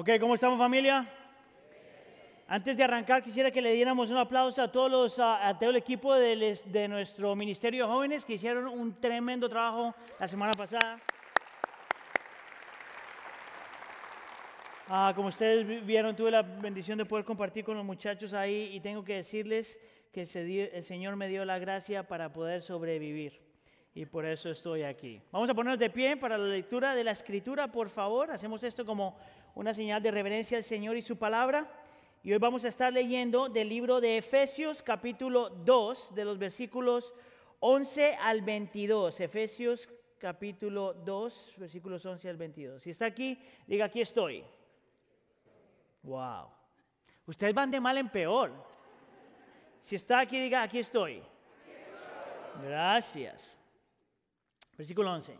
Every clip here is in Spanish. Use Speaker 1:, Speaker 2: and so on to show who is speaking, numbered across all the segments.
Speaker 1: Ok, ¿cómo estamos familia? Antes de arrancar, quisiera que le diéramos un aplauso a todos los, a, todo el equipo de, de, nuestro Ministerio de Jóvenes que hicieron un tremendo trabajo la semana pasada. Ah, como ustedes vieron, tuve la bendición de poder compartir con los muchachos ahí y tengo que decirles que el Señor me dio la gracia para poder sobrevivir y por eso estoy aquí. Vamos a ponernos de pie para la lectura de la escritura, por favor. Hacemos esto como una señal de reverencia al Señor y su palabra. Y hoy vamos a estar leyendo del libro de Efesios capítulo 2, de los versículos 11 al 22. Efesios capítulo 2, versículos 11 al 22. Si está aquí, diga, aquí estoy. Wow. Ustedes van de mal en peor. Si está aquí, diga, aquí estoy. Gracias. Versículo 11.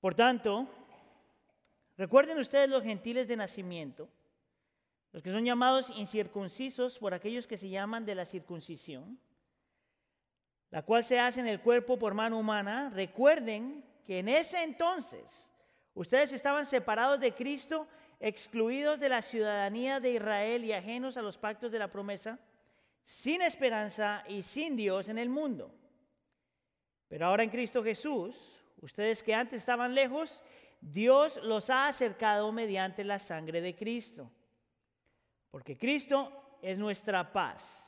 Speaker 1: Por tanto, Recuerden ustedes los gentiles de nacimiento, los que son llamados incircuncisos por aquellos que se llaman de la circuncisión, la cual se hace en el cuerpo por mano humana. Recuerden que en ese entonces ustedes estaban separados de Cristo, excluidos de la ciudadanía de Israel y ajenos a los pactos de la promesa, sin esperanza y sin Dios en el mundo. Pero ahora en Cristo Jesús, ustedes que antes estaban lejos, Dios los ha acercado mediante la sangre de Cristo. Porque Cristo es nuestra paz.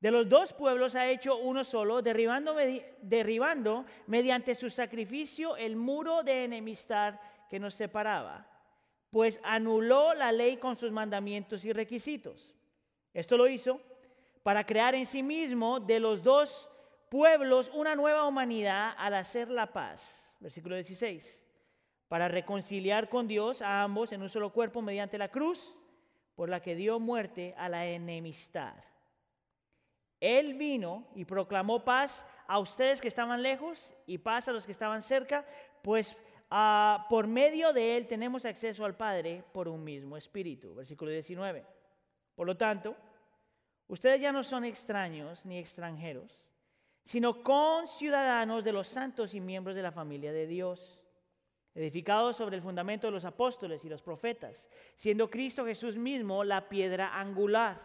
Speaker 1: De los dos pueblos ha hecho uno solo, derribando, mediante su sacrificio el muro de enemistad que nos separaba, pues anuló la ley con sus mandamientos y requisitos. Esto lo hizo para crear en sí mismo de los dos pueblos una nueva humanidad al hacer la paz. Versículo 16 para reconciliar con Dios a ambos en un solo cuerpo mediante la cruz, por la que dio muerte a la enemistad. Él vino y proclamó paz a ustedes que estaban lejos y paz a los que estaban cerca, pues ah, por medio de Él tenemos acceso al Padre por un mismo espíritu. Versículo 19. Por lo tanto, ustedes ya no son extraños ni extranjeros, sino conciudadanos de los santos y miembros de la familia de Dios edificado sobre el fundamento de los apóstoles y los profetas, siendo Cristo Jesús mismo la piedra angular.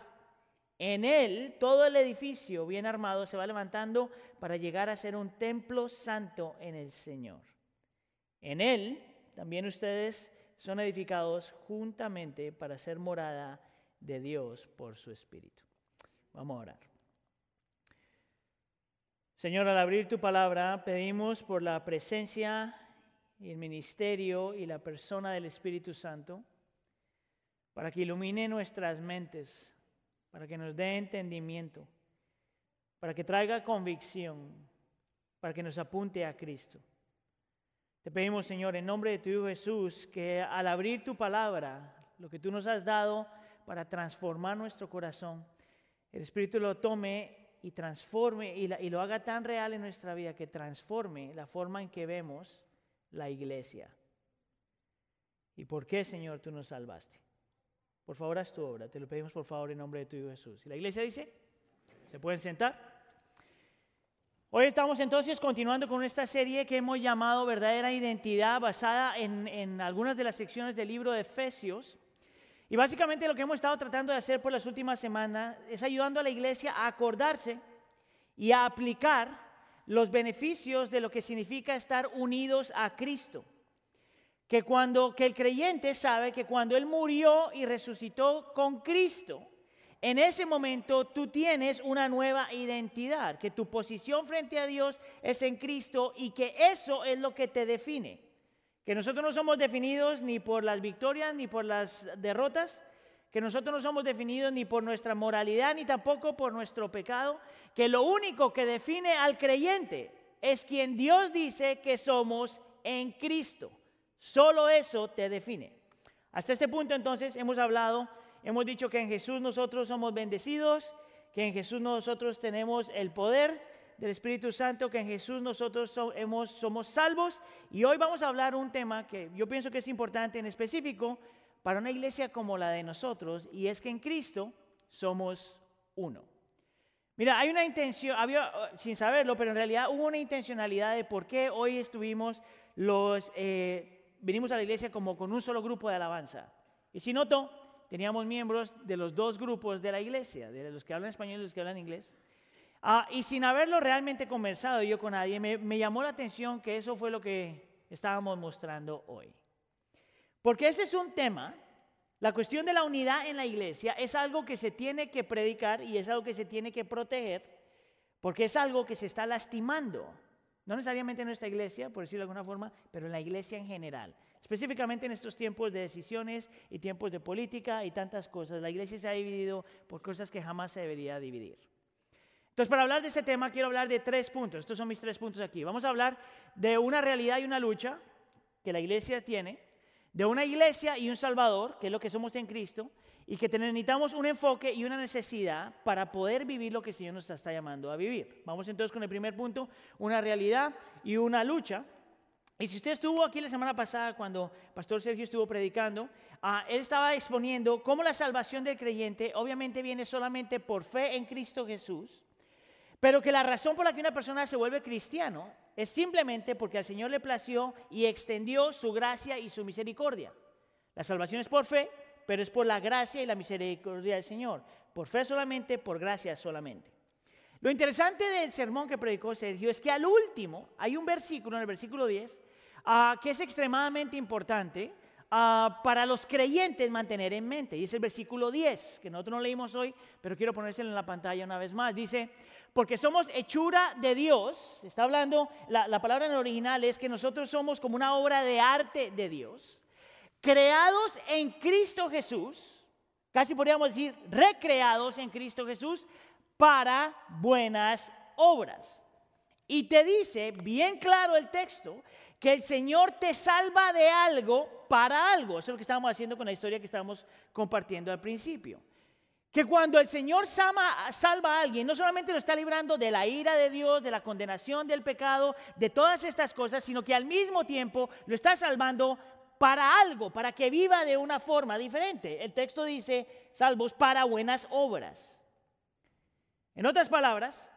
Speaker 1: En él todo el edificio bien armado se va levantando para llegar a ser un templo santo en el Señor. En él también ustedes son edificados juntamente para ser morada de Dios por su Espíritu. Vamos a orar. Señor, al abrir tu palabra, pedimos por la presencia y el ministerio y la persona del Espíritu Santo para que ilumine nuestras mentes, para que nos dé entendimiento, para que traiga convicción, para que nos apunte a Cristo. Te pedimos, Señor, en nombre de tu Hijo Jesús, que al abrir tu palabra, lo que tú nos has dado para transformar nuestro corazón, el Espíritu lo tome y transforme y, y lo haga tan real en nuestra vida que transforme la forma en que vemos la iglesia. ¿Y por qué, Señor, tú nos salvaste? Por favor, haz tu obra. Te lo pedimos, por favor, en nombre de tu Hijo Jesús. ¿Y la iglesia dice? ¿Se pueden sentar? Hoy estamos entonces continuando con esta serie que hemos llamado Verdadera Identidad, basada en, en, algunas de las secciones del libro de Efesios. Y básicamente lo que hemos estado tratando de hacer por las últimas semanas es ayudando a la iglesia a acordarse y a aplicar los beneficios de lo que significa estar unidos a Cristo. Que cuando que el creyente sabe que cuando él murió y resucitó con Cristo, en ese momento tú tienes una nueva identidad, que tu posición frente a Dios es en Cristo y que eso es lo que te define. Que nosotros no somos definidos ni por las victorias ni por las derrotas, que nosotros no somos definidos ni por nuestra moralidad ni tampoco por nuestro pecado, que lo único que define al creyente es quien Dios dice que somos en Cristo. Solo eso te define. Hasta este punto entonces hemos hablado, hemos dicho que en Jesús nosotros somos bendecidos, que en Jesús nosotros tenemos el poder del Espíritu Santo, que en Jesús nosotros somos, somos salvos. Y hoy vamos a hablar un tema que yo pienso que es importante en específico, para una iglesia como la de nosotros y es que en Cristo somos uno. Mira, hay una intención, había, sin saberlo, pero en realidad hubo una intencionalidad de por qué hoy estuvimos los, eh, venimos a la iglesia como con un solo grupo de alabanza. Y si noto, teníamos miembros de los dos grupos de la iglesia, de los que hablan español y los que hablan inglés. Ah, y sin haberlo realmente conversado yo con nadie, me, me llamó la atención que eso fue lo que estábamos mostrando hoy. Porque ese es un tema, la cuestión de la unidad en la iglesia es algo que se tiene que predicar y es algo que se tiene que proteger, porque es algo que se está lastimando. No necesariamente en nuestra iglesia, por decirlo de alguna forma, pero en la iglesia en general. Específicamente en estos tiempos de decisiones y tiempos de política y tantas cosas. La iglesia se ha dividido por cosas que jamás se debería dividir. Entonces, para hablar de este tema, quiero hablar de tres puntos. Estos son mis tres puntos aquí. Vamos a hablar de una realidad y una lucha que la iglesia tiene, de una iglesia y un salvador, que es lo que somos en Cristo, y que necesitamos un enfoque y una necesidad para poder vivir lo que el Señor nos está llamando a vivir. Vamos entonces con el primer punto, una realidad y una lucha. Y si usted estuvo aquí la semana pasada cuando Pastor Sergio estuvo predicando, ah, él estaba exponiendo cómo la salvación del creyente obviamente viene solamente por fe en Cristo Jesús, pero que la razón por la que una persona se vuelve cristiano es simplemente porque al Señor le plació y extendió su gracia y su misericordia. La salvación es por fe, pero es por la gracia y la misericordia del Señor. Por fe solamente, por gracia solamente. Lo interesante del sermón que predicó Sergio es que al último hay un versículo, en el versículo 10, Ah, que es extremadamente importante ah, para los creyentes mantener en mente. Y es el versículo 10, que nosotros no leímos hoy, pero quiero ponérselo en la pantalla una vez más. Dice, porque somos hechura de Dios, está hablando, la, la palabra en el original es que nosotros somos como una obra de arte de Dios, creados en Cristo Jesús, casi podríamos decir recreados en Cristo Jesús para buenas obras. Y te dice bien claro el texto que el Señor te salva de algo para algo. Eso es lo que estábamos haciendo con la historia que estábamos compartiendo al principio. Que cuando el Señor salva, salva, a alguien, no solamente lo está librando de la ira de Dios, de la condenación del pecado, de todas estas cosas, sino que al mismo tiempo lo está salvando para algo, para que viva de una forma diferente. El texto dice, salvos para buenas obras. En otras palabras,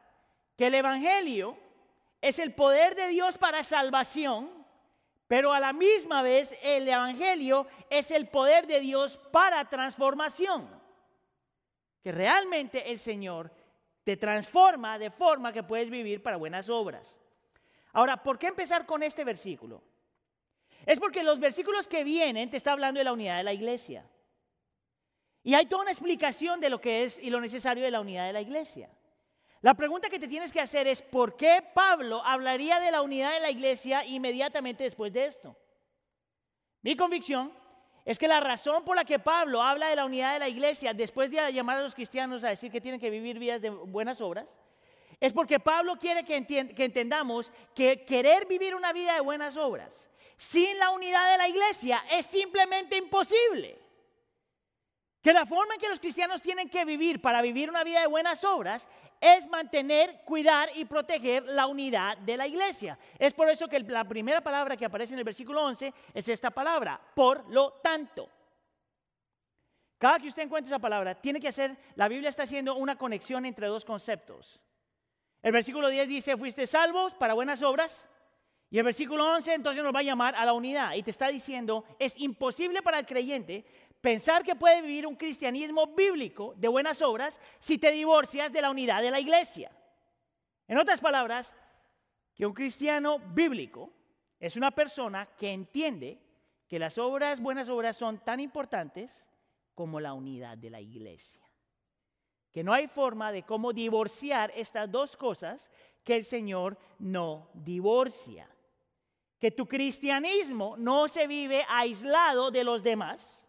Speaker 1: que el Evangelio es el poder de Dios para salvación, pero a la misma vez el Evangelio es el poder de Dios para transformación. Que realmente el Señor te transforma de forma que puedes vivir para buenas obras. Ahora, ¿por qué empezar con este versículo? Es porque los versículos que vienen te está hablando de la unidad de la iglesia. Y hay toda una explicación de lo que es y lo necesario de la unidad de la iglesia. La pregunta que te tienes que hacer es, ¿por qué Pablo hablaría de la unidad de la iglesia inmediatamente después de esto? Mi convicción es que la razón por la que Pablo habla de la unidad de la iglesia después de llamar a los cristianos a decir que tienen que vivir vidas de buenas obras, es porque Pablo quiere que, que entendamos que querer vivir una vida de buenas obras sin la unidad de la iglesia es simplemente imposible. Que la forma en que los cristianos tienen que vivir para vivir una vida de buenas obras es mantener, cuidar y proteger la unidad de la iglesia. Es por eso que la primera palabra que aparece en el versículo 11 es esta palabra, por lo tanto. Cada que usted encuentre esa palabra, tiene que hacer, la Biblia está haciendo una conexión entre dos conceptos. El versículo 10 dice, fuiste salvos para buenas obras. Y el versículo 11 entonces nos va a llamar a la unidad y te está diciendo, es imposible para el creyente pensar que puede vivir un cristianismo bíblico de buenas obras si te divorcias de la unidad de la iglesia. En otras palabras, que un cristiano bíblico es una persona que entiende que las obras, buenas obras, son tan importantes como la unidad de la iglesia. Que no hay forma de cómo divorciar estas dos cosas que el Señor no divorcia. Que tu cristianismo no se vive aislado de los demás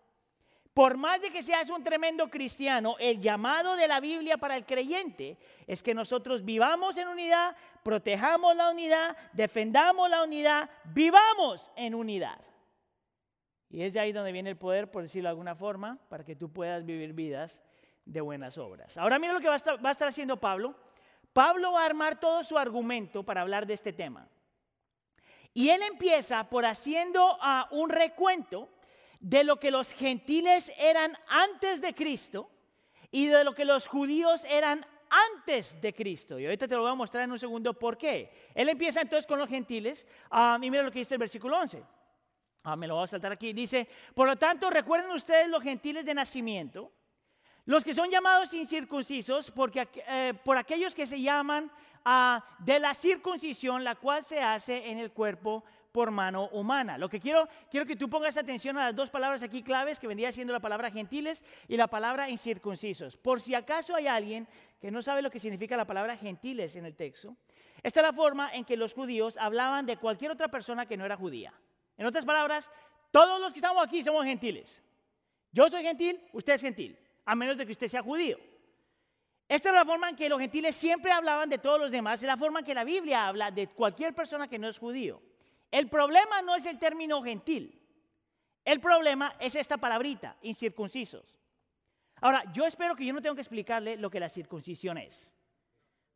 Speaker 1: por más de que seas un tremendo cristiano, el llamado de la Biblia para el creyente es que nosotros vivamos en unidad, protejamos la unidad, defendamos la unidad, vivamos en unidad. Y es de ahí donde viene el poder, por decirlo de alguna forma, para que tú puedas vivir vidas de buenas obras. Ahora mira lo que va a estar, haciendo Pablo. Pablo va a armar todo su argumento para hablar de este tema. Y él empieza por haciendo uh, un recuento de lo que los gentiles eran antes de Cristo y de lo que los judíos eran antes de Cristo. Y ahorita te lo voy a mostrar en un segundo por qué. Él empieza entonces con los gentiles um, y mira lo que dice el versículo 11. Ah, me lo voy a saltar aquí. Dice, por lo tanto, recuerden ustedes los gentiles de nacimiento, los que son llamados incircuncisos, porque, eh, por aquellos que se llaman ah, de la circuncisión, la cual se hace en el cuerpo por mano humana. Lo que quiero, quiero que tú pongas atención a las dos palabras aquí claves, que vendría siendo la palabra gentiles y la palabra incircuncisos. Por si acaso hay alguien que no sabe lo que significa la palabra gentiles en el texto, esta es la forma en que los judíos hablaban de cualquier otra persona que no era judía. En otras palabras, todos los que estamos aquí somos gentiles. Yo soy gentil, usted es gentil, a menos de que usted sea judío. Esta es la forma en que los gentiles siempre hablaban de todos los demás, es la forma en que la Biblia habla de cualquier persona que no es judío. El problema no es el término gentil, el problema es esta palabrita, incircuncisos. Ahora, yo espero que yo no tenga que explicarle lo que la circuncisión es,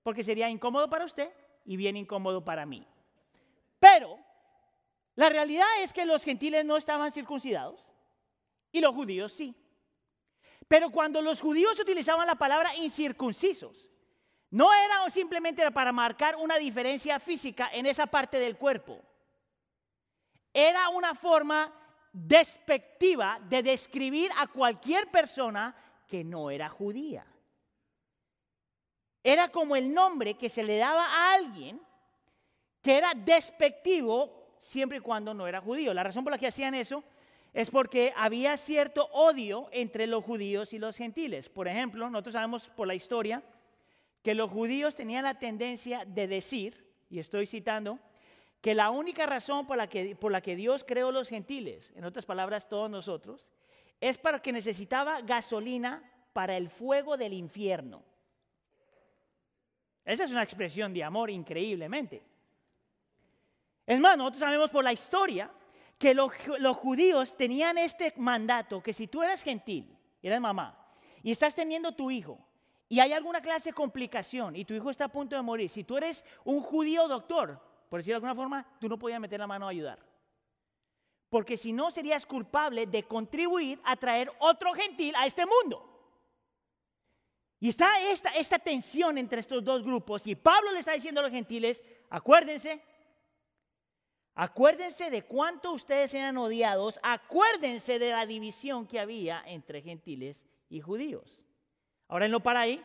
Speaker 1: porque sería incómodo para usted y bien incómodo para mí. Pero la realidad es que los gentiles no estaban circuncidados y los judíos sí. Pero cuando los judíos utilizaban la palabra incircuncisos, no era simplemente para marcar una diferencia física en esa parte del cuerpo. Era una forma despectiva de describir a cualquier persona que no era judía. Era como el nombre que se le daba a alguien que era despectivo siempre y cuando no era judío. La razón por la que hacían eso es porque había cierto odio entre los judíos y los gentiles. Por ejemplo, nosotros sabemos por la historia que los judíos tenían la tendencia de decir, y estoy citando, que la única razón por la que, por la que Dios creó los gentiles, en otras palabras todos nosotros, es para que necesitaba gasolina para el fuego del infierno. Esa es una expresión de amor increíblemente. Es más, nosotros sabemos por la historia que los, judíos tenían este mandato, que si tú eres gentil, eres mamá, y estás teniendo tu hijo, y hay alguna clase de complicación, y tu hijo está a punto de morir, si tú eres un judío doctor, por decirlo de alguna forma, tú no podías meter la mano a ayudar. Porque si no, serías culpable de contribuir a traer otro gentil a este mundo. Y está esta, esta tensión entre estos dos grupos, y Pablo le está diciendo a los gentiles, acuérdense, Acuérdense de cuánto ustedes eran odiados, acuérdense de la división que había entre gentiles y judíos. Ahora él no para ahí,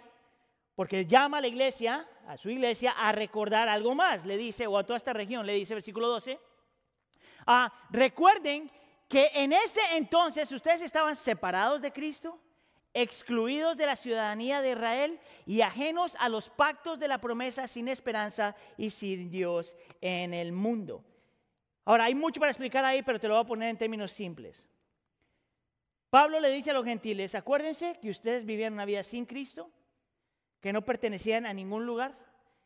Speaker 1: porque llama a la iglesia, a su iglesia, a recordar algo más. Le dice, o a toda esta región, le dice, versículo 12, ah, recuerden que en ese entonces ustedes estaban separados de Cristo, excluidos de la ciudadanía de Israel y ajenos a los pactos de la promesa sin esperanza y sin Dios en el mundo. Ahora, hay mucho para explicar ahí, pero te lo voy a poner en términos simples. Pablo le dice a los gentiles, acuérdense que ustedes vivían una vida sin Cristo, que no pertenecían a ningún lugar,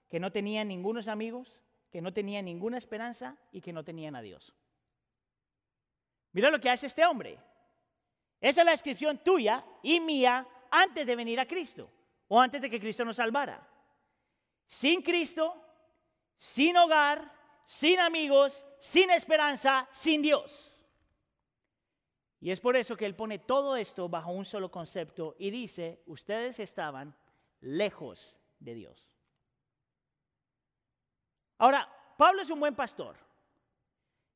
Speaker 1: que no tenían ningunos amigos, que no tenían ninguna esperanza y que no tenían a Dios. Mira lo que hace este hombre. Esa es la descripción tuya y mía antes de venir a Cristo o antes de que Cristo nos salvara. Sin Cristo, sin hogar, sin amigos, sin esperanza, sin Dios. Y es por eso que él pone todo esto bajo un solo concepto y dice, ustedes estaban lejos de Dios. Ahora, Pablo es un buen pastor.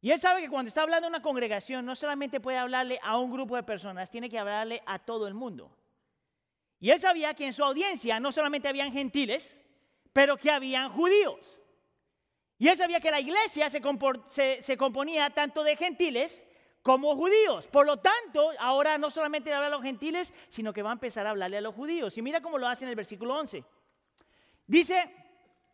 Speaker 1: Y él sabe que cuando está hablando a una congregación, no solamente puede hablarle a un grupo de personas, tiene que hablarle a todo el mundo. Y él sabía que en su audiencia no solamente habían gentiles, pero que habían judíos. Y él sabía que la iglesia se, componía tanto de gentiles como judíos. Por lo tanto, ahora no solamente habla a los gentiles, sino que va a empezar a hablarle a los judíos. Y mira cómo lo hace en el versículo 11. Dice,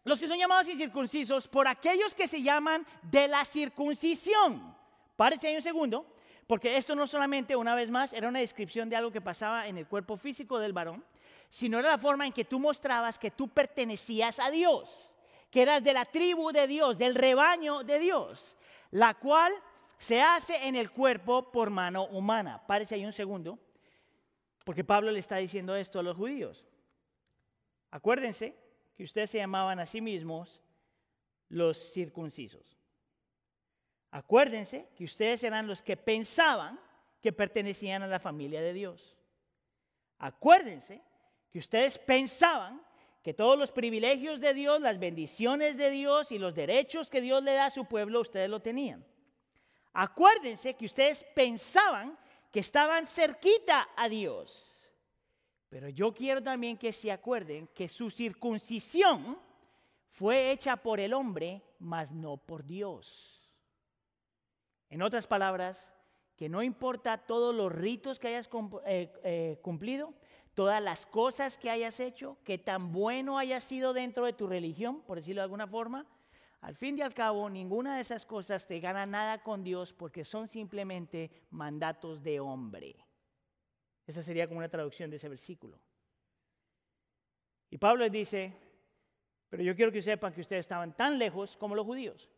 Speaker 1: los que son llamados incircuncisos, por aquellos que se llaman de la circuncisión. Párese ahí un segundo, porque esto no solamente, una vez más, era una descripción de algo que pasaba en el cuerpo físico del varón, sino era la forma en que tú mostrabas que tú pertenecías a Dios que eras de la tribu de Dios, del rebaño de Dios, la cual se hace en el cuerpo por mano humana. Párese ahí un segundo, porque Pablo le está diciendo esto a los judíos. Acuérdense que ustedes se llamaban a sí mismos los circuncisos. Acuérdense que ustedes eran los que pensaban que pertenecían a la familia de Dios. Acuérdense que ustedes pensaban que todos los privilegios de Dios, las bendiciones de Dios y los derechos que Dios le da a su pueblo, ustedes lo tenían. Acuérdense que ustedes pensaban que estaban cerquita a Dios. Pero yo quiero también que se acuerden que su circuncisión fue hecha por el hombre, mas no por Dios. En otras palabras, que no importa todos los ritos que hayas eh, eh, cumplido, todas las cosas que hayas hecho, que tan bueno haya sido dentro de tu religión, por decirlo de alguna forma, al fin y al cabo, ninguna de esas cosas te gana nada con Dios porque son simplemente mandatos de hombre. Esa sería como una traducción de ese versículo. Y Pablo les dice, pero yo quiero que sepan que ustedes estaban tan lejos como los judíos.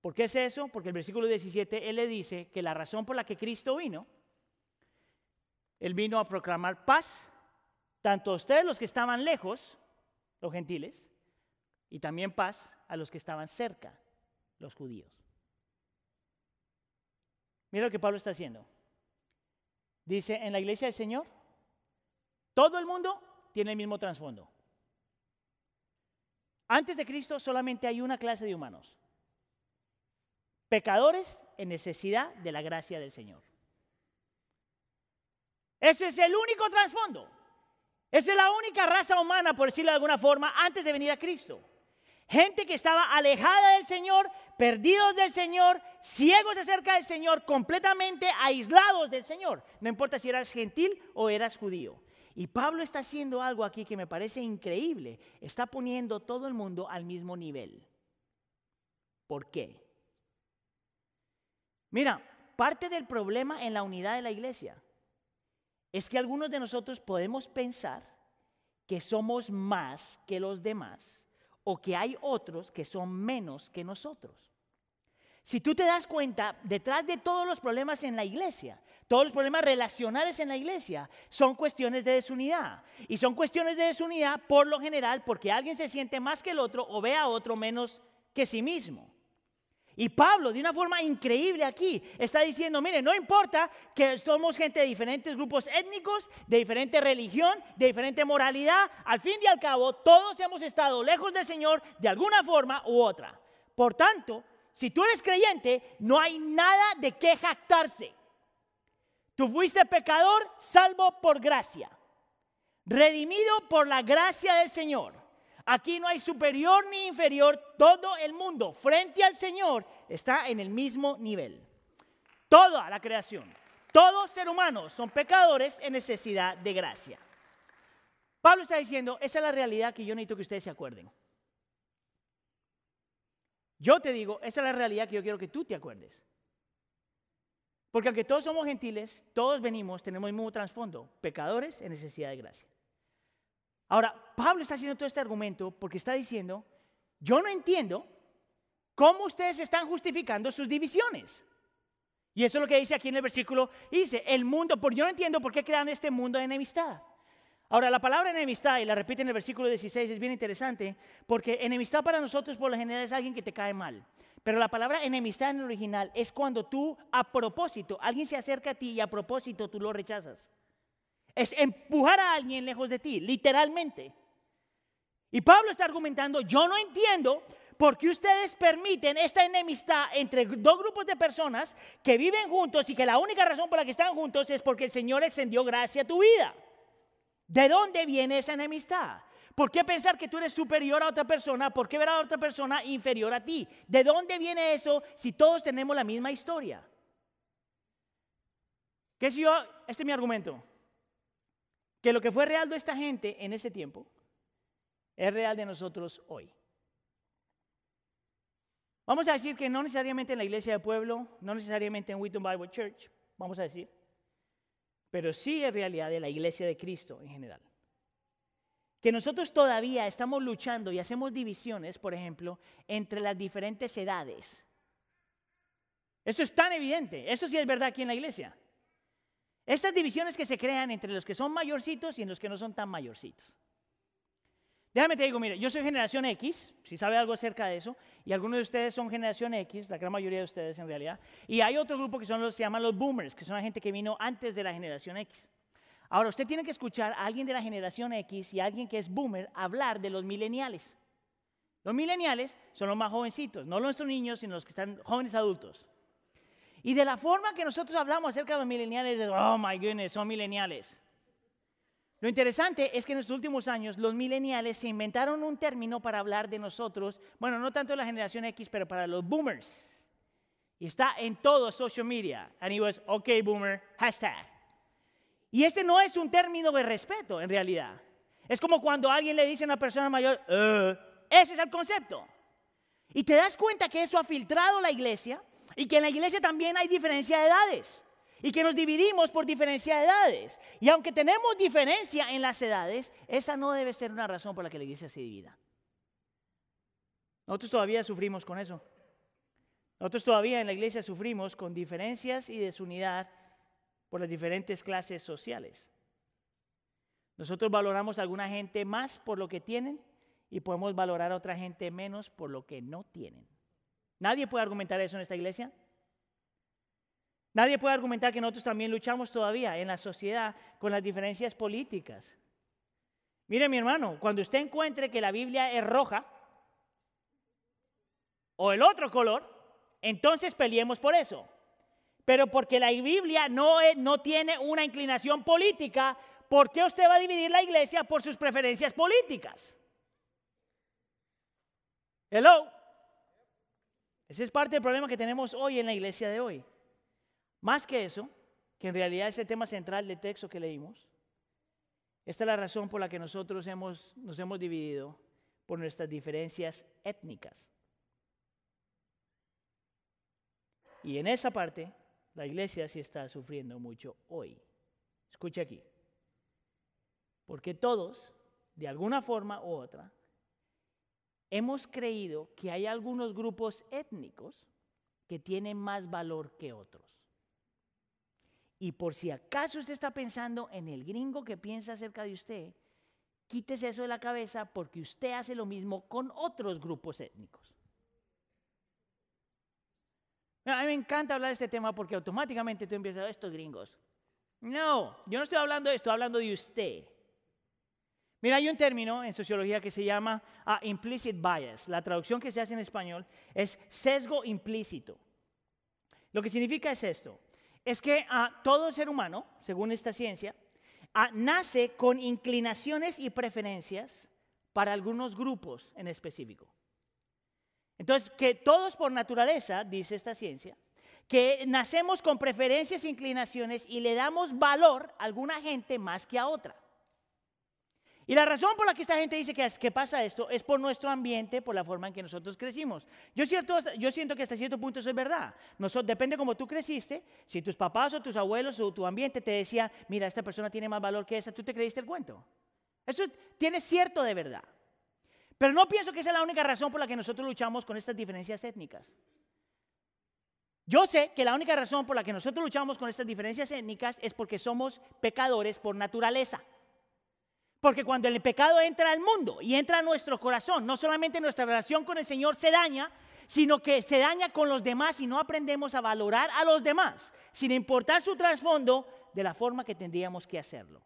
Speaker 1: ¿Por qué es eso? Porque el versículo 17, él le dice que la razón por la que Cristo vino, él vino a proclamar paz, tanto a ustedes los que estaban lejos, los gentiles, y también paz a los que estaban cerca, los judíos. Mira lo que Pablo está haciendo. Dice, en la iglesia del Señor, todo el mundo tiene el mismo trasfondo. Antes de Cristo solamente hay una clase de humanos. Pecadores en necesidad de la gracia del Señor. Ese es el único trasfondo. Esa es la única raza humana, por decirlo de alguna forma, antes de venir a Cristo. Gente que estaba alejada del Señor, perdidos del Señor, ciegos acerca del Señor, completamente aislados del Señor. No importa si eras gentil o eras judío. Y Pablo está haciendo algo aquí que me parece increíble. Está poniendo todo el mundo al mismo nivel. ¿Por qué? Mira, parte del problema en la unidad de la iglesia es que algunos de nosotros podemos pensar que somos más que los demás o que hay otros que son menos que nosotros. Si tú te das cuenta, detrás de todos los problemas en la iglesia, todos los problemas relacionales en la iglesia, son cuestiones de desunidad. Y son cuestiones de desunidad por lo general porque alguien se siente más que el otro o ve a otro menos que sí mismo. Y Pablo, de una forma increíble aquí, está diciendo, mire, no importa que somos gente de diferentes grupos étnicos, de diferente religión, de diferente moralidad, al fin y al cabo, todos hemos estado lejos del Señor de alguna forma u otra. Por tanto, si tú eres creyente, no hay nada de qué jactarse. Tú fuiste pecador salvo por gracia, redimido por la gracia del Señor. Aquí no hay superior ni inferior, todo el mundo frente al Señor está en el mismo nivel. Toda la creación, todo ser humano son pecadores en necesidad de gracia. Pablo está diciendo, esa es la realidad que yo necesito que ustedes se acuerden. Yo te digo, esa es la realidad que yo quiero que tú te acuerdes. Porque aunque todos somos gentiles, todos venimos, tenemos el mismo trasfondo, pecadores en necesidad de gracia. Ahora, Pablo está haciendo todo este argumento porque está diciendo, yo no entiendo cómo ustedes están justificando sus divisiones. Y eso es lo que dice aquí en el versículo. Dice, el mundo, por yo no entiendo por qué crean este mundo de enemistad. Ahora, la palabra enemistad, y la repite en el versículo 16, es bien interesante, porque enemistad para nosotros por lo general es alguien que te cae mal. Pero la palabra enemistad en el original es cuando tú a propósito, alguien se acerca a ti y a propósito tú lo rechazas. Es empujar a alguien lejos de ti, literalmente. Y Pablo está argumentando, yo no entiendo por qué ustedes permiten esta enemistad entre dos grupos de personas que viven juntos y que la única razón por la que están juntos es porque el Señor extendió gracia a tu vida. ¿De dónde viene esa enemistad? ¿Por qué pensar que tú eres superior a otra persona? ¿Por qué ver a otra persona inferior a ti? ¿De dónde viene eso si todos tenemos la misma historia? ¿Qué si yo? Este es mi argumento que lo que fue real de esta gente en ese tiempo es real de nosotros hoy. Vamos a decir que no necesariamente en la iglesia de pueblo, no necesariamente en Wheaton Bible Church, vamos a decir, pero sí es realidad de la iglesia de Cristo en general. Que nosotros todavía estamos luchando y hacemos divisiones, por ejemplo, entre las diferentes edades. Eso es tan evidente, eso sí es verdad aquí en la iglesia. Estas divisiones que se crean entre los que son mayorcitos y los que no son tan mayorcitos. Déjame te digo, mire, yo soy generación X, si sabe algo acerca de eso, y algunos de ustedes son generación X, la gran mayoría de ustedes en realidad, y hay otro grupo que son los se llaman los boomers, que son la gente que vino antes de la generación X. Ahora, usted tiene que escuchar a alguien de la generación X y a alguien que es boomer hablar de los mileniales. Los mileniales son los más jovencitos, no nuestros niños, sino los que están jóvenes adultos. Y de la forma que nosotros hablamos acerca de los mileniales, es, oh my goodness, son mileniales. Lo interesante es que en estos últimos años los mileniales se inventaron un término para hablar de nosotros, bueno, no tanto de la generación X, pero para los boomers. Y está en todo social media. And he was, okay, boomer, hashtag. Y este no es un término de respeto, en realidad. Es como cuando alguien le dice a una persona mayor, uh, ese es el concepto. Y te das cuenta que eso ha filtrado la iglesia y que en la iglesia también hay diferencia de edades y que nos dividimos por diferencia de edades. Y aunque tenemos diferencia en las edades, esa no debe ser una razón por la que la iglesia se divida. Nosotros todavía sufrimos con eso. Nosotros todavía en la iglesia sufrimos con diferencias y desunidad por las diferentes clases sociales. Nosotros valoramos a alguna gente más por lo que tienen y podemos valorar a otra gente menos por lo que no tienen. Nadie puede argumentar eso en esta iglesia. Nadie puede argumentar que nosotros también luchamos todavía en la sociedad con las diferencias políticas. Mire mi hermano, cuando usted encuentre que la Biblia es roja o el otro color, entonces peleemos por eso. Pero porque la Biblia no, no tiene una inclinación política, ¿por qué usted va a dividir la iglesia por sus preferencias políticas? Hello. Ese es parte del problema que tenemos hoy en la iglesia de hoy. Más que eso, que en realidad es el tema central del texto que leímos, esta es la razón por la que nosotros nos hemos dividido por nuestras diferencias étnicas. Y en esa parte, la iglesia sí está sufriendo mucho hoy. Escuche aquí. Porque todos, de alguna forma u otra, hemos creído que hay algunos grupos étnicos que tienen más valor que otros. Y por si acaso usted está pensando en el gringo que piensa acerca de usted, quítese eso de la cabeza porque usted hace lo mismo con otros grupos étnicos. A mí me encanta hablar de este tema porque automáticamente tú empiezas, estos gringos. No, yo no estoy hablando de esto, estoy hablando de usted. Mira, hay un término en sociología que se llama ah, implicit bias. La traducción que se hace en español es sesgo implícito. Lo que significa es esto. Es que ah, todo ser humano, según esta ciencia, ah, nace con inclinaciones y preferencias para algunos grupos en específico. Entonces, que todos por naturaleza, dice esta ciencia, que nacemos con preferencias e inclinaciones y le damos valor a alguna gente más que a otra. Y la razón por la que esta gente dice que, pasa esto es por nuestro ambiente, por la forma en que nosotros crecimos. Yo, cierto, yo siento que hasta cierto punto eso es verdad. Nosotros, depende cómo tú creciste, si tus papás o tus abuelos o tu ambiente te decía, mira, esta persona tiene más valor que esa, tú te creíste el cuento. Eso tiene cierto de verdad. Pero no pienso que esa es la única razón por la que nosotros luchamos con estas diferencias étnicas. Yo sé que la única razón por la que nosotros luchamos con estas diferencias étnicas es porque somos pecadores por naturaleza. Porque cuando el pecado entra al mundo y entra a nuestro corazón, no solamente nuestra relación con el Señor se daña, sino que se daña con los demás y no aprendemos a valorar a los demás, sin importar su trasfondo, de la forma que tendríamos que hacerlo.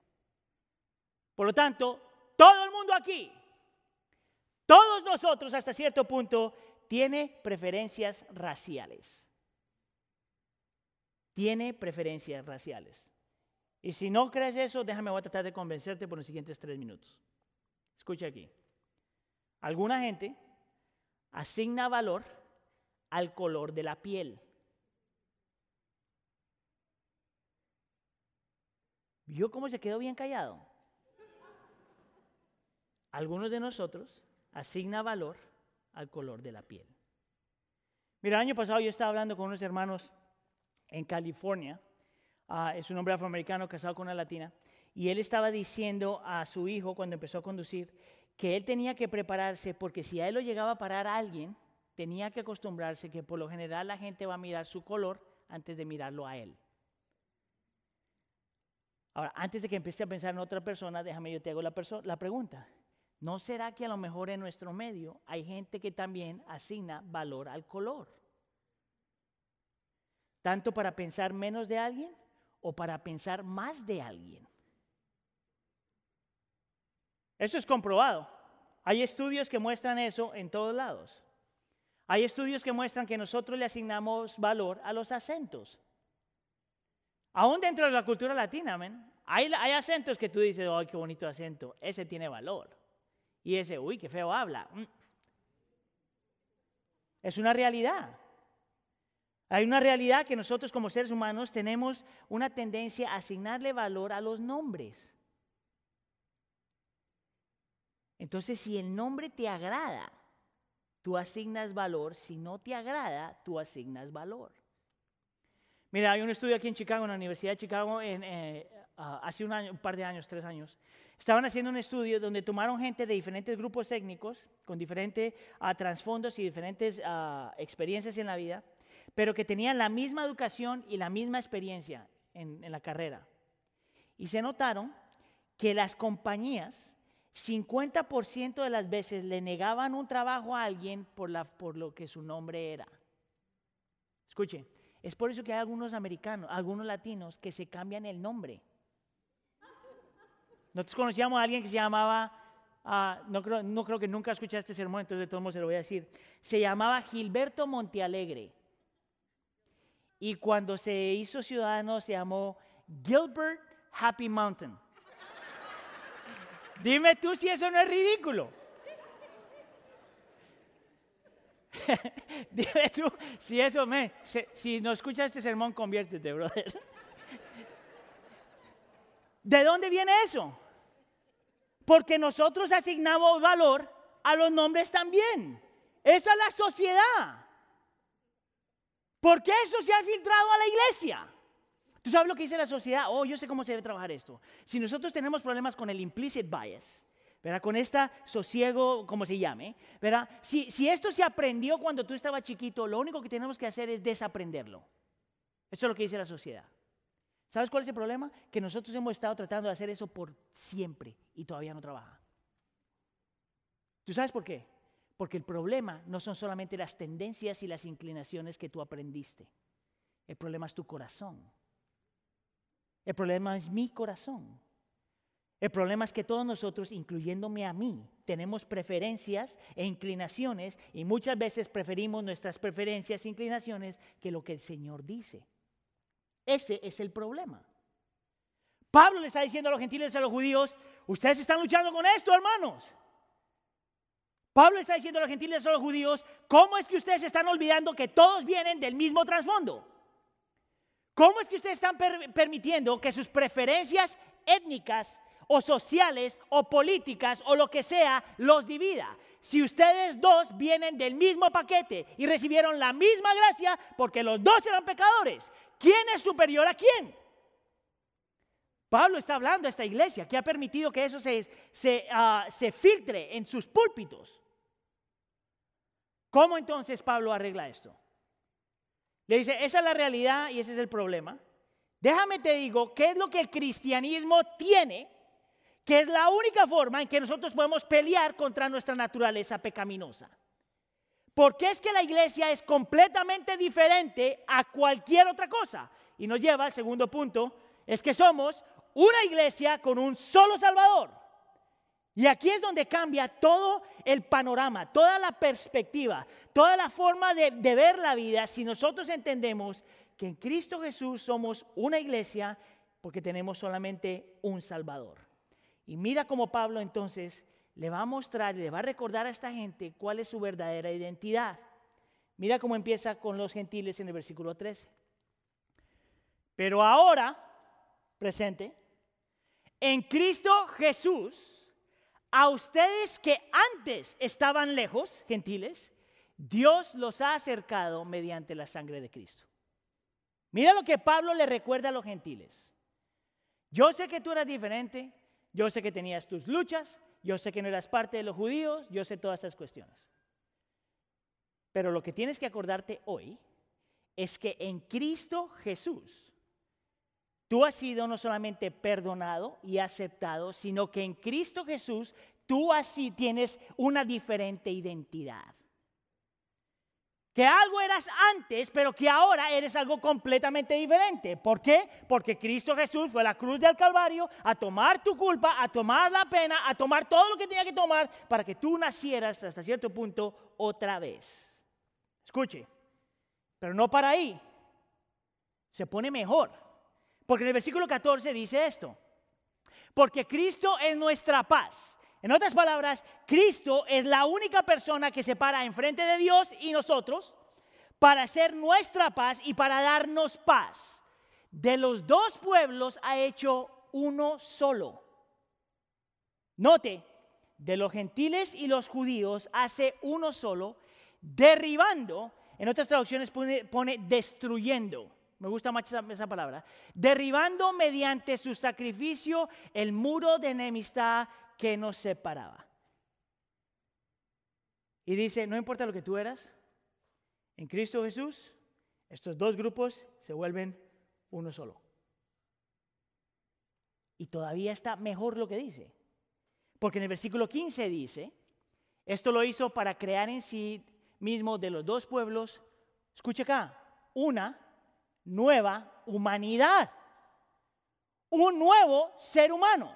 Speaker 1: Por lo tanto, todo el mundo aquí todos nosotros hasta cierto punto tiene preferencias raciales. Tiene preferencias raciales. Y si no crees eso, déjame voy a tratar de convencerte por los siguientes tres minutos. Escucha aquí. Alguna gente asigna valor al color de la piel. ¿Vio cómo se quedó bien callado? Algunos de nosotros asigna valor al color de la piel. Mira, el año pasado yo estaba hablando con unos hermanos en California, ah, es un hombre afroamericano casado con una latina, y él estaba diciendo a su hijo cuando empezó a conducir que él tenía que prepararse porque si a él lo llegaba a parar a alguien, tenía que acostumbrarse que por lo general la gente va a mirar su color antes de mirarlo a él. Ahora, antes de que empiece a pensar en otra persona, déjame yo te hago la, la pregunta. ¿No será que a lo mejor en nuestro medio hay gente que también asigna valor al color? Tanto para pensar menos de alguien o para pensar más de alguien. Eso es comprobado. Hay estudios que muestran eso en todos lados. Hay estudios que muestran que nosotros le asignamos valor a los acentos. Aún dentro de la cultura latina, hay, hay acentos que tú dices, ¡ay, qué bonito acento! Ese tiene valor. Y ese, uy, qué feo habla. Mm. Es una realidad. Hay una realidad que nosotros como seres humanos tenemos una tendencia a asignarle valor a los nombres. Entonces, si el nombre te agrada, tú asignas valor. Si no te agrada, tú asignas valor. Mira, hay un estudio aquí en Chicago, en la Universidad de Chicago, en, eh, ah, hace un, año, un par de años, tres años. Estaban haciendo un estudio donde tomaron gente de diferentes grupos étnicos, con diferentes uh, trasfondos y diferentes uh, experiencias en la vida, pero que tenían la misma educación y la misma experiencia en, la carrera. Y se notaron que las compañías 50% de las veces le negaban un trabajo a alguien por, lo que su nombre era. Escuche, es por eso que hay algunos americanos, algunos latinos que se cambian el nombre. Nosotros conocíamos a alguien que se llamaba, uh, no, creo, que nunca escuchaste este sermón, entonces de todos modos se lo voy a decir. Se llamaba Gilberto Montealegre. Y cuando se hizo ciudadano se llamó Gilbert Happy Mountain. Dime tú si eso no es ridículo. Dime tú si eso me. Si, no escuchas este sermón, conviértete, brother. ¿De dónde viene eso? Porque nosotros asignamos valor a los nombres también. Esa es la sociedad. ¿Por qué eso se ha filtrado a la iglesia? ¿Tú sabes lo que dice la sociedad? Oh, yo sé cómo se debe trabajar esto. Si nosotros tenemos problemas con el implicit bias, ¿verdad? Con esta sosiego, como se llame, ¿verdad? Si, si esto se aprendió cuando tú estabas chiquito, lo único que tenemos que hacer es desaprenderlo. Eso es lo que dice la sociedad. ¿Sabes cuál es el problema? Que nosotros hemos estado tratando de hacer eso por siempre y todavía no trabaja. ¿Tú sabes por qué? Porque el problema no son solamente las tendencias y las inclinaciones que tú aprendiste. El problema es tu corazón. El problema es mi corazón. El problema es que todos nosotros, incluyéndome a mí, tenemos preferencias e inclinaciones y muchas veces preferimos nuestras preferencias e inclinaciones que lo que el Señor dice. Ese es el problema. Pablo le está diciendo a los gentiles y a los judíos, ustedes están luchando con esto, hermanos. Pablo está diciendo a los gentiles a los judíos, ¿cómo es que ustedes están olvidando que todos vienen del mismo trasfondo? ¿Cómo es que ustedes están permitiendo que sus preferencias étnicas o sociales o políticas o lo que sea los divida? Si ustedes dos vienen del mismo paquete y recibieron la misma gracia porque los dos eran pecadores, ¿quién es superior a quién? Pablo está hablando a esta iglesia que ha permitido que eso se, se, ah, se filtre en sus púlpitos. ¿Cómo entonces Pablo arregla esto? Le dice, esa es la realidad y ese es el problema. Déjame te digo qué es lo que el cristianismo tiene, que es la única forma en que nosotros podemos pelear contra nuestra naturaleza pecaminosa. Porque es que la iglesia es completamente diferente a cualquier otra cosa. Y nos lleva al segundo punto, es que somos una iglesia con un solo Salvador. Y aquí es donde cambia todo el panorama, toda la perspectiva, toda la forma de, ver la vida si nosotros entendemos que en Cristo Jesús somos una iglesia porque tenemos solamente un Salvador. Y mira cómo Pablo entonces le va a mostrar y le va a recordar a esta gente cuál es su verdadera identidad. Mira cómo empieza con los gentiles en el versículo 13. Pero ahora, presente, en Cristo Jesús, a ustedes que antes estaban lejos, gentiles, Dios los ha acercado mediante la sangre de Cristo. Mira lo que Pablo le recuerda a los gentiles. Yo sé que tú eras diferente, yo sé que tenías tus luchas, yo sé que no eras parte de los judíos, yo sé todas esas cuestiones. Pero lo que tienes que acordarte hoy es que en Cristo Jesús Tú has sido no solamente perdonado y aceptado, sino que en Cristo Jesús tú así tienes una diferente identidad. que algo eras antes, pero que ahora eres algo completamente diferente. ¿Por qué? Porque Cristo Jesús fue a la cruz del Calvario a tomar tu culpa, a tomar la pena, a tomar todo lo que tenía que tomar para que tú nacieras hasta cierto punto otra vez. Escuche, pero no para ahí. Se pone mejor. Porque en el versículo 14 dice esto. Porque Cristo es nuestra paz en otras palabras, Cristo es la única persona que se para enfrente de Dios y nosotros para hacer nuestra paz y para darnos paz. De los dos pueblos ha hecho uno solo. Note, de los gentiles y los judíos hace uno solo, derribando, en otras traducciones pone, destruyendo, me gusta más esa, palabra, derribando mediante su sacrificio el muro de enemistad que nos separaba. Y dice, no importa lo que tú eras, en Cristo Jesús, estos dos grupos se vuelven uno solo. Y todavía está mejor lo que dice. Porque en el versículo 15 dice, esto lo hizo para crear en sí mismo de los dos pueblos, escuche acá, una nueva humanidad, un nuevo ser humano.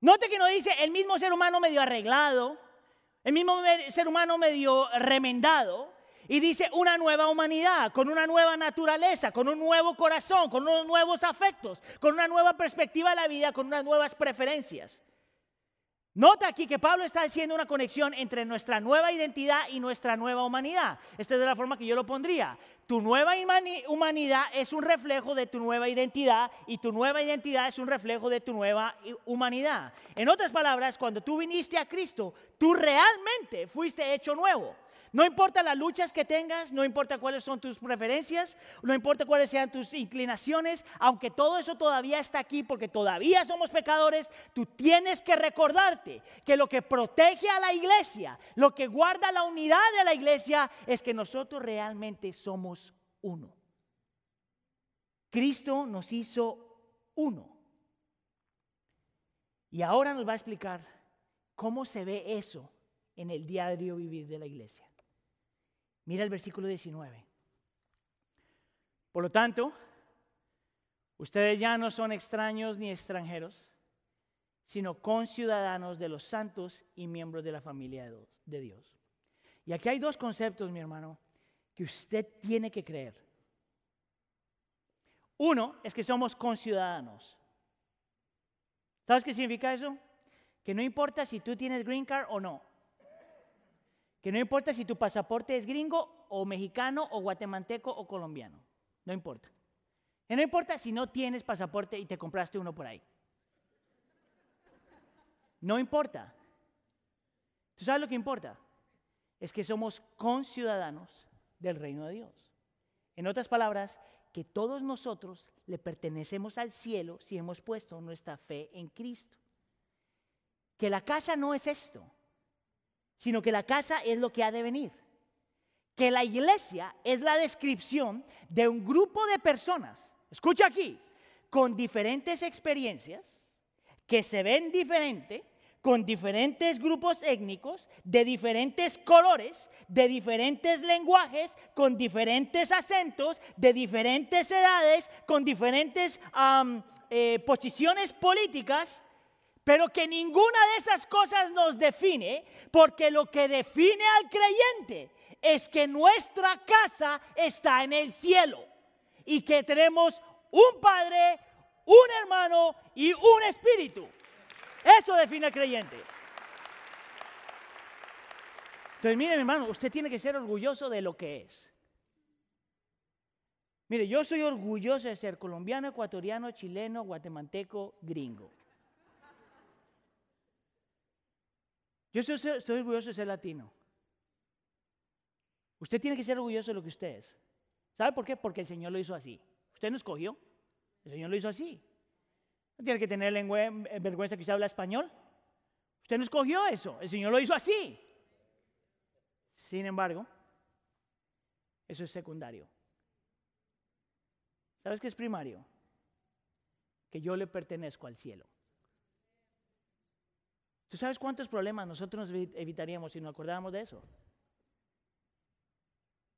Speaker 1: Note que no dice el mismo ser humano medio arreglado, el mismo ser humano medio remendado, y dice una nueva humanidad, con una nueva naturaleza, con un nuevo corazón, con unos nuevos afectos, con una nueva perspectiva de la vida, con unas nuevas preferencias. Nota aquí que Pablo está haciendo una conexión entre nuestra nueva identidad y nuestra nueva humanidad. Esta es de la forma que yo lo pondría. Tu nueva humanidad es un reflejo de tu nueva identidad y tu nueva identidad es un reflejo de tu nueva humanidad. En otras palabras, cuando tú viniste a Cristo, tú realmente fuiste hecho nuevo. No importa las luchas que tengas, no importa cuáles son tus preferencias, no importa cuáles sean tus inclinaciones, aunque todo eso todavía está aquí porque todavía somos pecadores, tú tienes que recordarte que lo que protege a la iglesia, lo que guarda la unidad de la iglesia es que nosotros realmente somos uno. Cristo nos hizo uno. Y ahora nos va a explicar cómo se ve eso en el diario vivir de la iglesia. Mira el versículo 19. Por lo tanto, ustedes ya no son extraños ni extranjeros, sino conciudadanos de los santos y miembros de la familia de Dios. Y aquí hay dos conceptos, mi hermano, que usted tiene que creer. Uno es que somos conciudadanos. ¿Sabes qué significa eso? Que no importa si tú tienes green card o no, que no importa si tu pasaporte es gringo o mexicano o guatemalteco o colombiano. No importa. Que no importa si no tienes pasaporte y te compraste uno por ahí. No importa. ¿Tú sabes lo que importa? Es que somos conciudadanos del reino de Dios. En otras palabras, que todos nosotros le pertenecemos al cielo si hemos puesto nuestra fe en Cristo. Que la casa no es esto sino que la casa es lo que ha de venir. Que la iglesia es la descripción de un grupo de personas, escucha aquí, con diferentes experiencias, que se ven diferente, con diferentes grupos étnicos, de diferentes colores, de diferentes lenguajes, con diferentes acentos, de diferentes edades, con diferentes eh, posiciones políticas, pero que ninguna de esas cosas nos define, porque lo que define al creyente es que nuestra casa está en el cielo y que tenemos un Padre, un hermano y un espíritu. Eso define al creyente. Entonces, mire, hermano, usted tiene que ser orgulloso de lo que es. Mire, yo soy orgulloso de ser colombiano, ecuatoriano, chileno, guatemalteco, gringo. Yo estoy orgulloso de ser latino. Usted tiene que ser orgulloso de lo que usted es. ¿Sabe por qué? Porque el Señor lo hizo así. Usted no escogió. El Señor lo hizo así. No tiene que tener eh, vergüenza que se habla español. Usted no escogió eso. El Señor lo hizo así. Sin embargo, eso es secundario. ¿Sabes qué es primario? Que yo le pertenezco al cielo. ¿Tú sabes cuántos problemas nosotros nos evitaríamos si nos acordáramos de eso?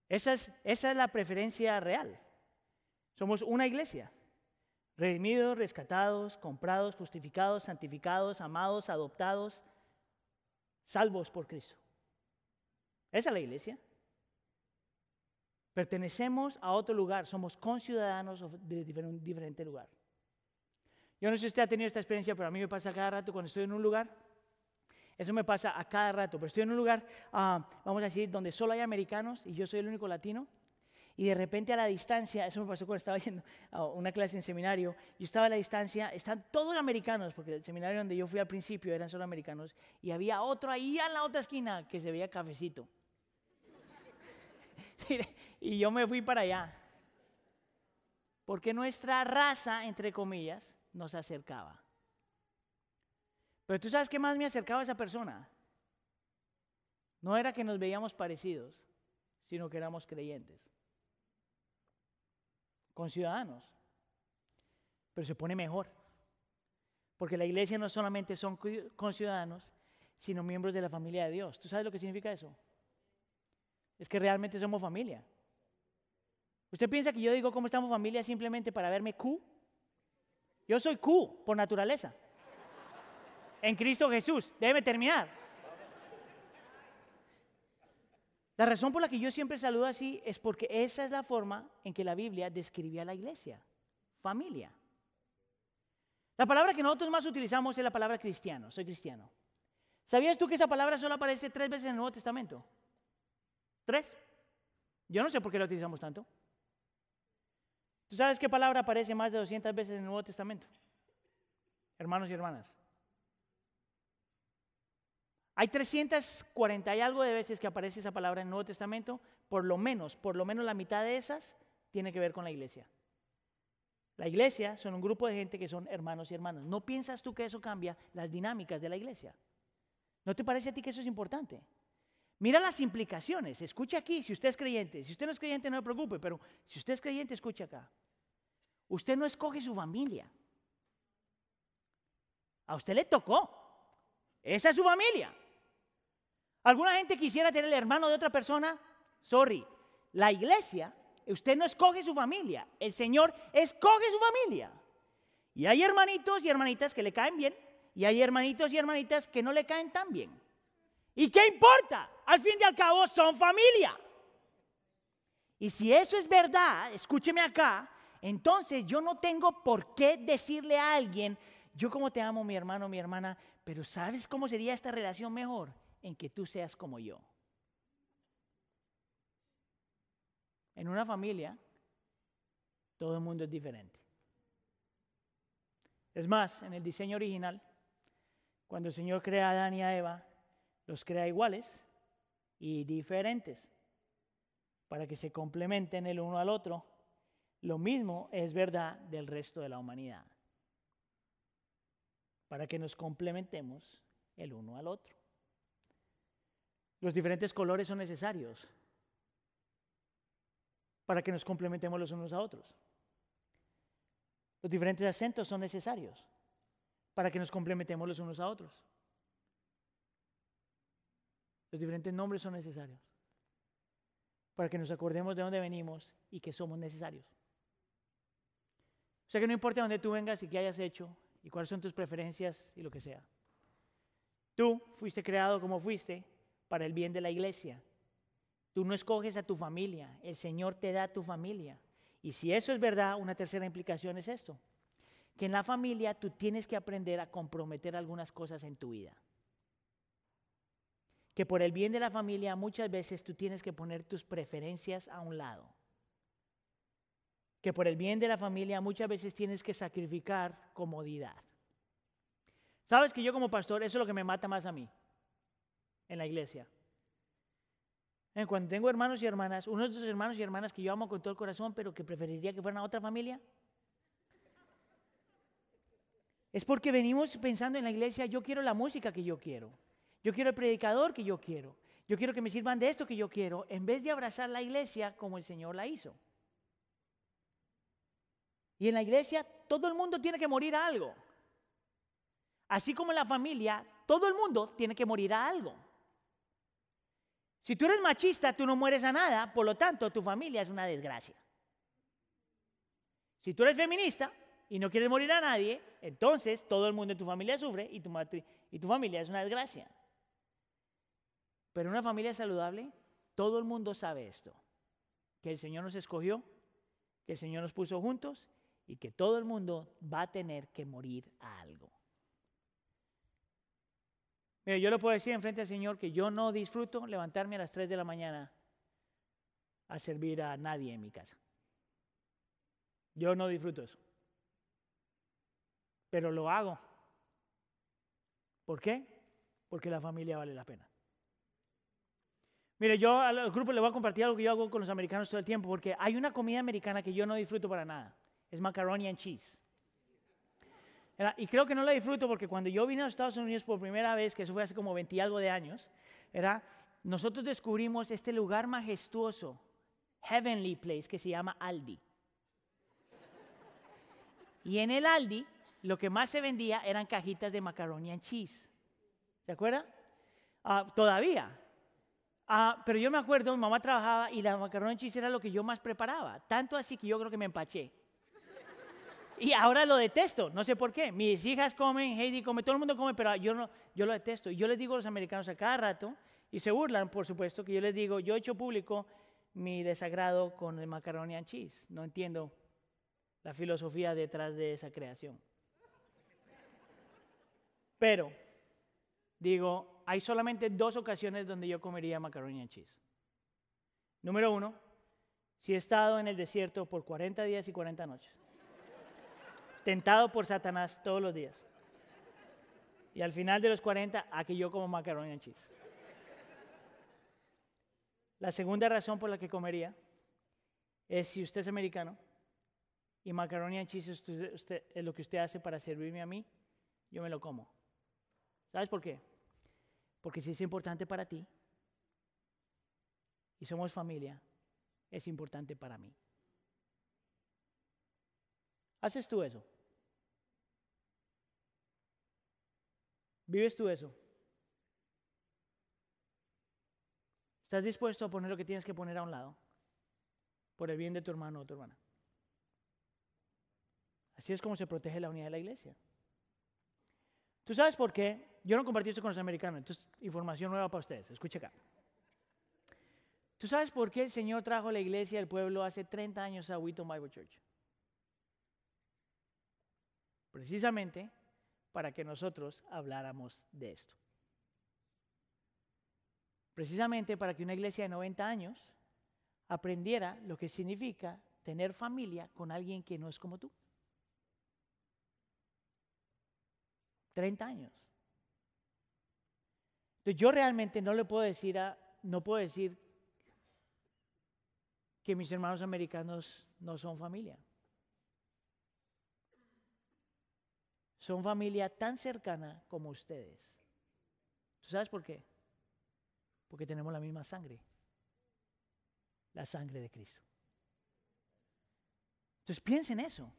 Speaker 1: Esa es, esa es la preferencia real. Somos una iglesia. Redimidos, rescatados, comprados, justificados, santificados, amados, adoptados, salvos por Cristo. Esa es la iglesia. Pertenecemos a otro lugar, somos conciudadanos de diferente lugar. Yo no sé si usted ha tenido esta experiencia, pero a mí me pasa cada rato cuando estoy en un lugar. Eso me pasa a cada rato, pero estoy en un lugar, ah, vamos a decir, donde solo hay americanos y yo soy el único latino. Y de repente a la distancia, eso me pasó cuando estaba yendo a una clase en seminario, yo estaba a la distancia, están todos americanos, porque el seminario donde yo fui al principio eran solo americanos, y había otro ahí en la otra esquina que se veía cafecito. y yo me fui para allá. Porque nuestra raza, entre comillas, nos acercaba. Pero tú sabes qué más me acercaba a esa persona. No era que nos veíamos parecidos, sino que éramos creyentes con ciudadanos. Pero se pone mejor. Porque la iglesia no solamente son conciudadanos, sino miembros de la familia de Dios. ¿Tú sabes lo que significa eso? Es que realmente somos familia. ¿Usted piensa que yo digo cómo estamos familia simplemente para verme Q? Yo soy Q por naturaleza. En Cristo Jesús. Déjeme terminar. La razón por la que yo siempre saludo así es porque esa es la forma en que la Biblia describía a la iglesia, familia. La palabra que nosotros más utilizamos es la palabra cristiano, soy cristiano. ¿Sabías tú que esa palabra solo aparece tres veces en el Nuevo Testamento? ¿Tres? Yo no sé por qué la utilizamos tanto. ¿Tú sabes qué palabra aparece más de 200 veces en el Nuevo Testamento? Hermanos y hermanas. Hay 340 y algo de veces que aparece esa palabra en el Nuevo Testamento, por lo menos, por lo menos la mitad de esas tiene que ver con la iglesia. La iglesia son un grupo de gente que son hermanos y hermanas. ¿No piensas tú que eso cambia las dinámicas de la iglesia? ¿No te parece a ti que eso es importante? Mira las implicaciones. Escucha aquí si usted es creyente. Si usted no es creyente, no se preocupe, pero si usted es creyente, escucha acá. Usted no escoge su familia. A usted le tocó. Esa es su familia. ¿Alguna gente quisiera tener el hermano de otra persona? Sorry. La iglesia, usted no escoge su familia, el Señor escoge su familia. Y hay hermanitos y hermanitas que le caen bien, y hay hermanitos y hermanitas que no le caen tan bien. ¿Y qué importa? Al fin y al cabo son familia. Y si eso es verdad, escúcheme acá, entonces yo no tengo por qué decirle a alguien, yo como te amo mi hermano, mi hermana, pero ¿sabes cómo sería esta relación mejor? En que tú seas como yo. En una familia, todo el mundo es diferente. Es más, en el diseño original, cuando el Señor crea a Adán y a Eva, los crea iguales y diferentes, para que se complementen el uno al otro. Lo mismo es verdad del resto de la humanidad, para que nos complementemos el uno al otro. Los diferentes colores son necesarios para que nos complementemos los unos a otros. Los diferentes acentos son necesarios para que nos complementemos los unos a otros. Los diferentes nombres son necesarios para que nos acordemos de dónde venimos y que somos necesarios. O sea que no importa dónde tú vengas y qué hayas hecho y cuáles son tus preferencias y lo que sea. Tú fuiste creado como fuiste para el bien de la iglesia. Tú no escoges a tu familia, el Señor te da tu familia. Y si eso es verdad, una tercera implicación es esto, que en la familia tú tienes que aprender a comprometer algunas cosas en tu vida. Que por el bien de la familia muchas veces tú tienes que poner tus preferencias a un lado. Que por el bien de la familia muchas veces tienes que sacrificar comodidad. Sabes que yo como pastor, eso es lo que me mata más a mí en la iglesia. Cuando tengo hermanos y hermanas, unos de esos hermanos y hermanas que yo amo con todo el corazón, pero que preferiría que fueran a otra familia, es porque venimos pensando en la iglesia, yo quiero la música que yo quiero, yo quiero el predicador que yo quiero, yo quiero que me sirvan de esto que yo quiero, en vez de abrazar la iglesia como el Señor la hizo. Y en la iglesia todo el mundo tiene que morir a algo. Así como en la familia, todo el mundo tiene que morir a algo. Si tú eres machista, tú no mueres a nada, por lo tanto, tu familia es una desgracia. Si tú eres feminista y no quieres morir a nadie, entonces todo el mundo en tu familia sufre y tu, y tu familia es una desgracia. Pero una familia saludable, todo el mundo sabe esto, que el Señor nos escogió, que el Señor nos puso juntos y que todo el mundo va a tener que morir a algo. Mira, yo le puedo decir enfrente al Señor que yo no disfruto levantarme a las 3 de la mañana a servir a nadie en mi casa. Yo no disfruto eso. Pero lo hago. ¿Por qué? Porque la familia vale la pena. Mire, yo al grupo le voy a compartir algo que yo hago con los americanos todo el tiempo, porque hay una comida americana que yo no disfruto para nada. Es macaroni and cheese. Y creo que no la disfruto porque cuando yo vine a los Estados Unidos por primera vez, que eso fue hace como 20 y algo de años, era, nosotros descubrimos este lugar majestuoso, heavenly place, que se llama Aldi. Y en el Aldi, lo que más se vendía eran cajitas de macaroni and cheese. ¿Se acuerda? Ah, todavía. Ah, pero yo me acuerdo, mamá trabajaba y la macaroni cheese era lo que yo más preparaba. Tanto así que yo creo que me empaché. Y ahora lo detesto, no sé por qué. Mis hijas comen, Heidi come, todo el mundo come, pero yo, no, yo lo detesto. Y yo les digo a los americanos a cada rato, y se burlan, por supuesto, que yo les digo, yo he hecho público mi desagrado con el macaroni and cheese. No entiendo la filosofía detrás de esa creación. Pero, digo, hay solamente dos ocasiones donde yo comería macaroni and cheese. Número uno, si he estado en el desierto por 40 días y 40 noches tentado por Satanás todos los días. Y al final de los 40, aquí yo como macaroni and cheese. La segunda razón por la que comería es si usted es americano y macaroni and cheese es lo que usted hace para servirme a mí, yo me lo como. ¿Sabes por qué? Porque si es importante para ti y somos familia, es importante para mí. ¿Haces tú eso? ¿Vives tú eso? ¿Estás dispuesto a poner lo que tienes que poner a un lado por el bien de tu hermano o tu hermana? Así es como se protege la unidad de la iglesia. ¿Tú sabes por qué? Yo no compartí esto con los americanos, entonces información nueva para ustedes. Escucha acá. ¿Tú sabes por qué el Señor trajo la iglesia al pueblo hace 30 años a Wheaton Bible Church? Precisamente para que nosotros habláramos de esto. Precisamente para que una iglesia de 90 años aprendiera lo que significa tener familia con alguien que no es como tú. 30 años. Entonces yo realmente no le puedo decir a, no puedo decir que mis hermanos americanos no son familia. Son familia tan cercana como ustedes. ¿Tú sabes por qué? Porque tenemos la misma sangre, la sangre de Cristo. Entonces piensen eso,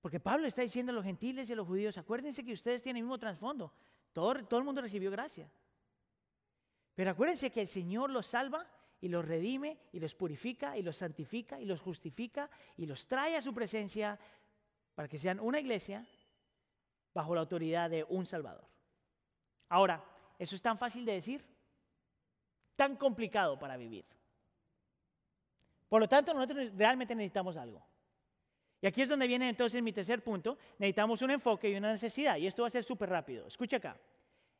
Speaker 1: porque Pablo está diciendo a los gentiles y a los judíos, acuérdense que ustedes tienen el mismo trasfondo, todo, todo el mundo recibió gracia. Pero acuérdense que el Señor los salva y los redime y los purifica y los santifica y los justifica y los trae a su presencia para que sean una iglesia bajo la autoridad de un Salvador. Ahora, ¿eso es tan fácil de decir? Tan complicado para vivir. Por lo tanto, nosotros realmente necesitamos algo. Y aquí es donde viene entonces mi tercer punto. Necesitamos un enfoque y una necesidad. Y esto va a ser súper rápido. Escucha acá.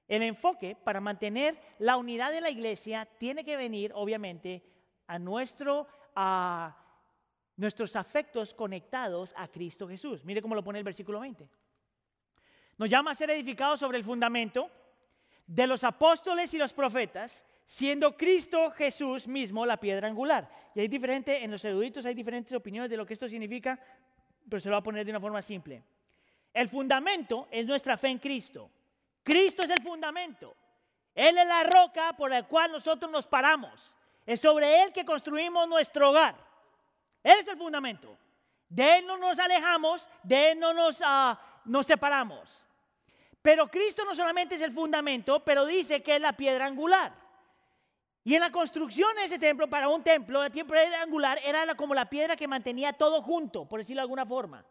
Speaker 1: El enfoque para mantener la unidad de la iglesia tiene que venir, obviamente, a, nuestro, a nuestros afectos conectados a Cristo Jesús. Mire cómo lo pone el versículo 20. Nos llama a ser edificados sobre el fundamento de los apóstoles y los profetas, siendo Cristo Jesús mismo la piedra angular. Y hay diferente, en los eruditos hay diferentes opiniones de lo que esto significa, pero se lo voy a poner de una forma simple. El fundamento es nuestra fe en Cristo. Cristo es el fundamento. Él es la roca por la cual nosotros nos paramos. Es sobre Él que construimos nuestro hogar. Él es el fundamento. De Él no nos alejamos, de Él no nos, nos separamos. Pero Cristo no solamente es el fundamento, pero dice que es la piedra angular. Y en la construcción de ese templo, para un templo, el templo angular era como la piedra que mantenía todo junto, por decirlo de alguna forma.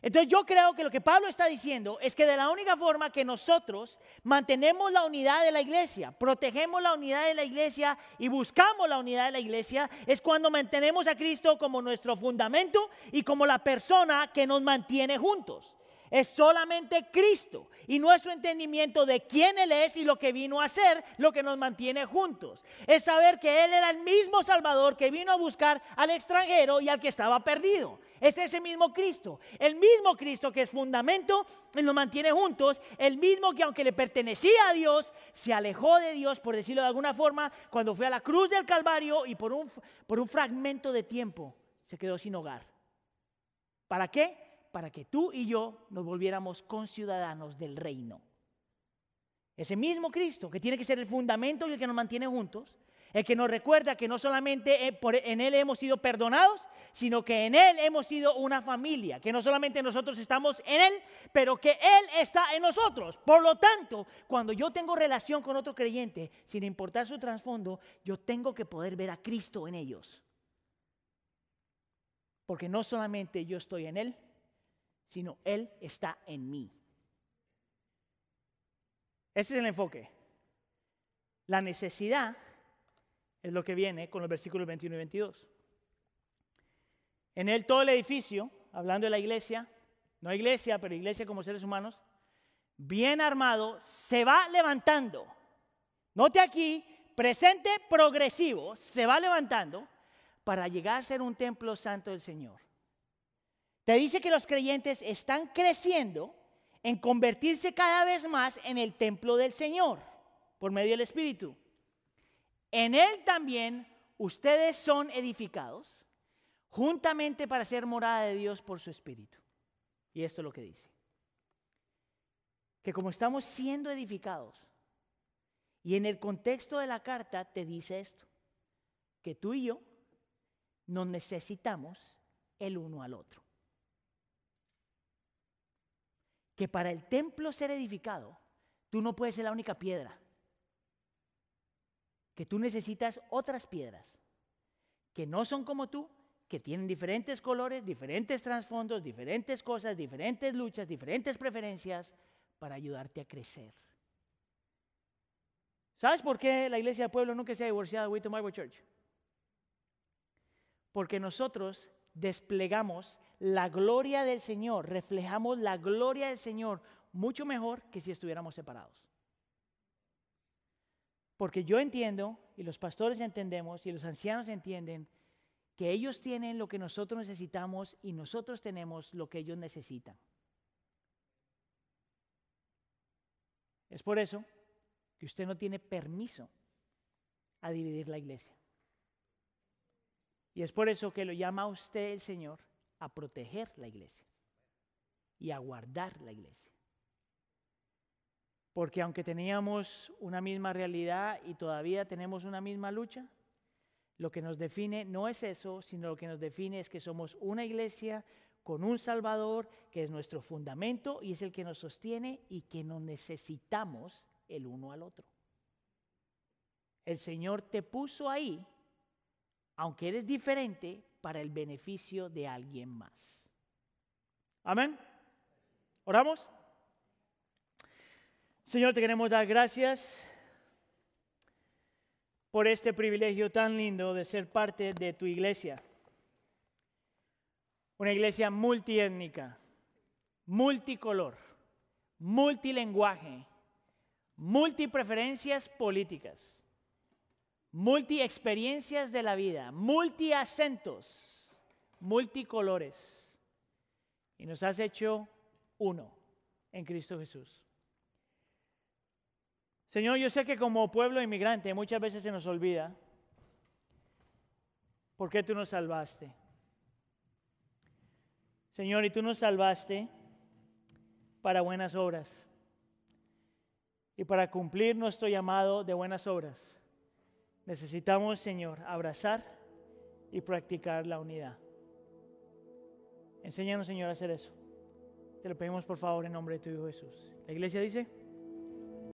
Speaker 1: Entonces yo creo que lo que Pablo está diciendo es que de la única forma que nosotros mantenemos la unidad de la iglesia, protegemos la unidad de la iglesia y buscamos la unidad de la iglesia es cuando mantenemos a Cristo como nuestro fundamento y como la persona que nos mantiene juntos. Es solamente Cristo y nuestro entendimiento de quién Él es y lo que vino a hacer lo que nos mantiene juntos. Es saber que Él era el mismo Salvador que vino a buscar al extranjero y al que estaba perdido. Es ese mismo Cristo. El mismo Cristo que es fundamento y nos mantiene juntos. El mismo que aunque le pertenecía a Dios, se alejó de Dios, por decirlo de alguna forma, cuando fue a la cruz del Calvario y por un, por un fragmento de tiempo se quedó sin hogar. ¿Para qué? Para que tú y yo nos volviéramos conciudadanos del reino. Ese mismo Cristo que tiene que ser el fundamento y el que nos mantiene juntos, el que nos recuerda que no solamente en Él hemos sido perdonados, sino que en Él hemos sido una familia, que no solamente nosotros estamos en Él, pero que Él está en nosotros. Por lo tanto, cuando yo tengo relación con otro creyente, sin importar su trasfondo, yo tengo que poder ver a Cristo en ellos. Porque no solamente yo estoy en Él, sino Él está en mí. Ese es el enfoque. La necesidad es lo que viene con los versículos 21 y 22. En él todo el edificio, hablando de la iglesia, no iglesia, pero iglesia como seres humanos, bien armado, se va levantando. Note aquí, presente progresivo, se va levantando para llegar a ser un templo santo del Señor. Te dice que los creyentes están creciendo en convertirse cada vez más en el templo del Señor por medio del Espíritu. En Él también ustedes son edificados juntamente para ser morada de Dios por su Espíritu. Y esto es lo que dice. Que como estamos siendo edificados, y en el contexto de la carta te dice esto, que tú y yo nos necesitamos el uno al otro. Que para el templo ser edificado, tú no puedes ser la única piedra. Que tú necesitas otras piedras que no son como tú, que tienen diferentes colores, diferentes trasfondos, diferentes cosas, diferentes luchas, diferentes preferencias para ayudarte a crecer. ¿Sabes por qué la iglesia del pueblo nunca se ha divorciado de Wheaton Bible Church? Porque nosotros desplegamos la gloria del Señor, reflejamos la gloria del Señor mucho mejor que si estuviéramos separados. Porque yo entiendo, y los pastores entendemos, y los ancianos entienden, que ellos tienen lo que nosotros necesitamos y nosotros tenemos lo que ellos necesitan. Es por eso que usted no tiene permiso a dividir la iglesia. Y es por eso que lo llama a usted el Señor a proteger la iglesia y a guardar la iglesia. Porque aunque teníamos una misma realidad y todavía tenemos una misma lucha, lo que nos define no es eso, sino lo que nos define es que somos una iglesia con un Salvador que es nuestro fundamento y es el que nos sostiene y que nos necesitamos el uno al otro. El Señor te puso ahí, aunque eres diferente, para el beneficio de alguien más. Amén. ¿Oramos? Señor, te queremos dar gracias por este privilegio tan lindo de ser parte de tu iglesia. Una iglesia multiétnica, multicolor, multilenguaje, multipreferencias políticas multi experiencias de la vida, multi acentos, multicolores. Y nos has hecho uno en Cristo Jesús. Señor, yo sé que como pueblo inmigrante muchas veces se nos olvida por qué tú nos salvaste. Señor, y tú nos salvaste para buenas obras y para cumplir nuestro llamado de buenas obras Necesitamos, Señor, abrazar y practicar la unidad. Enséñanos, Señor, a hacer eso. Te lo pedimos, por favor, en nombre de tu Hijo Jesús. La iglesia dice...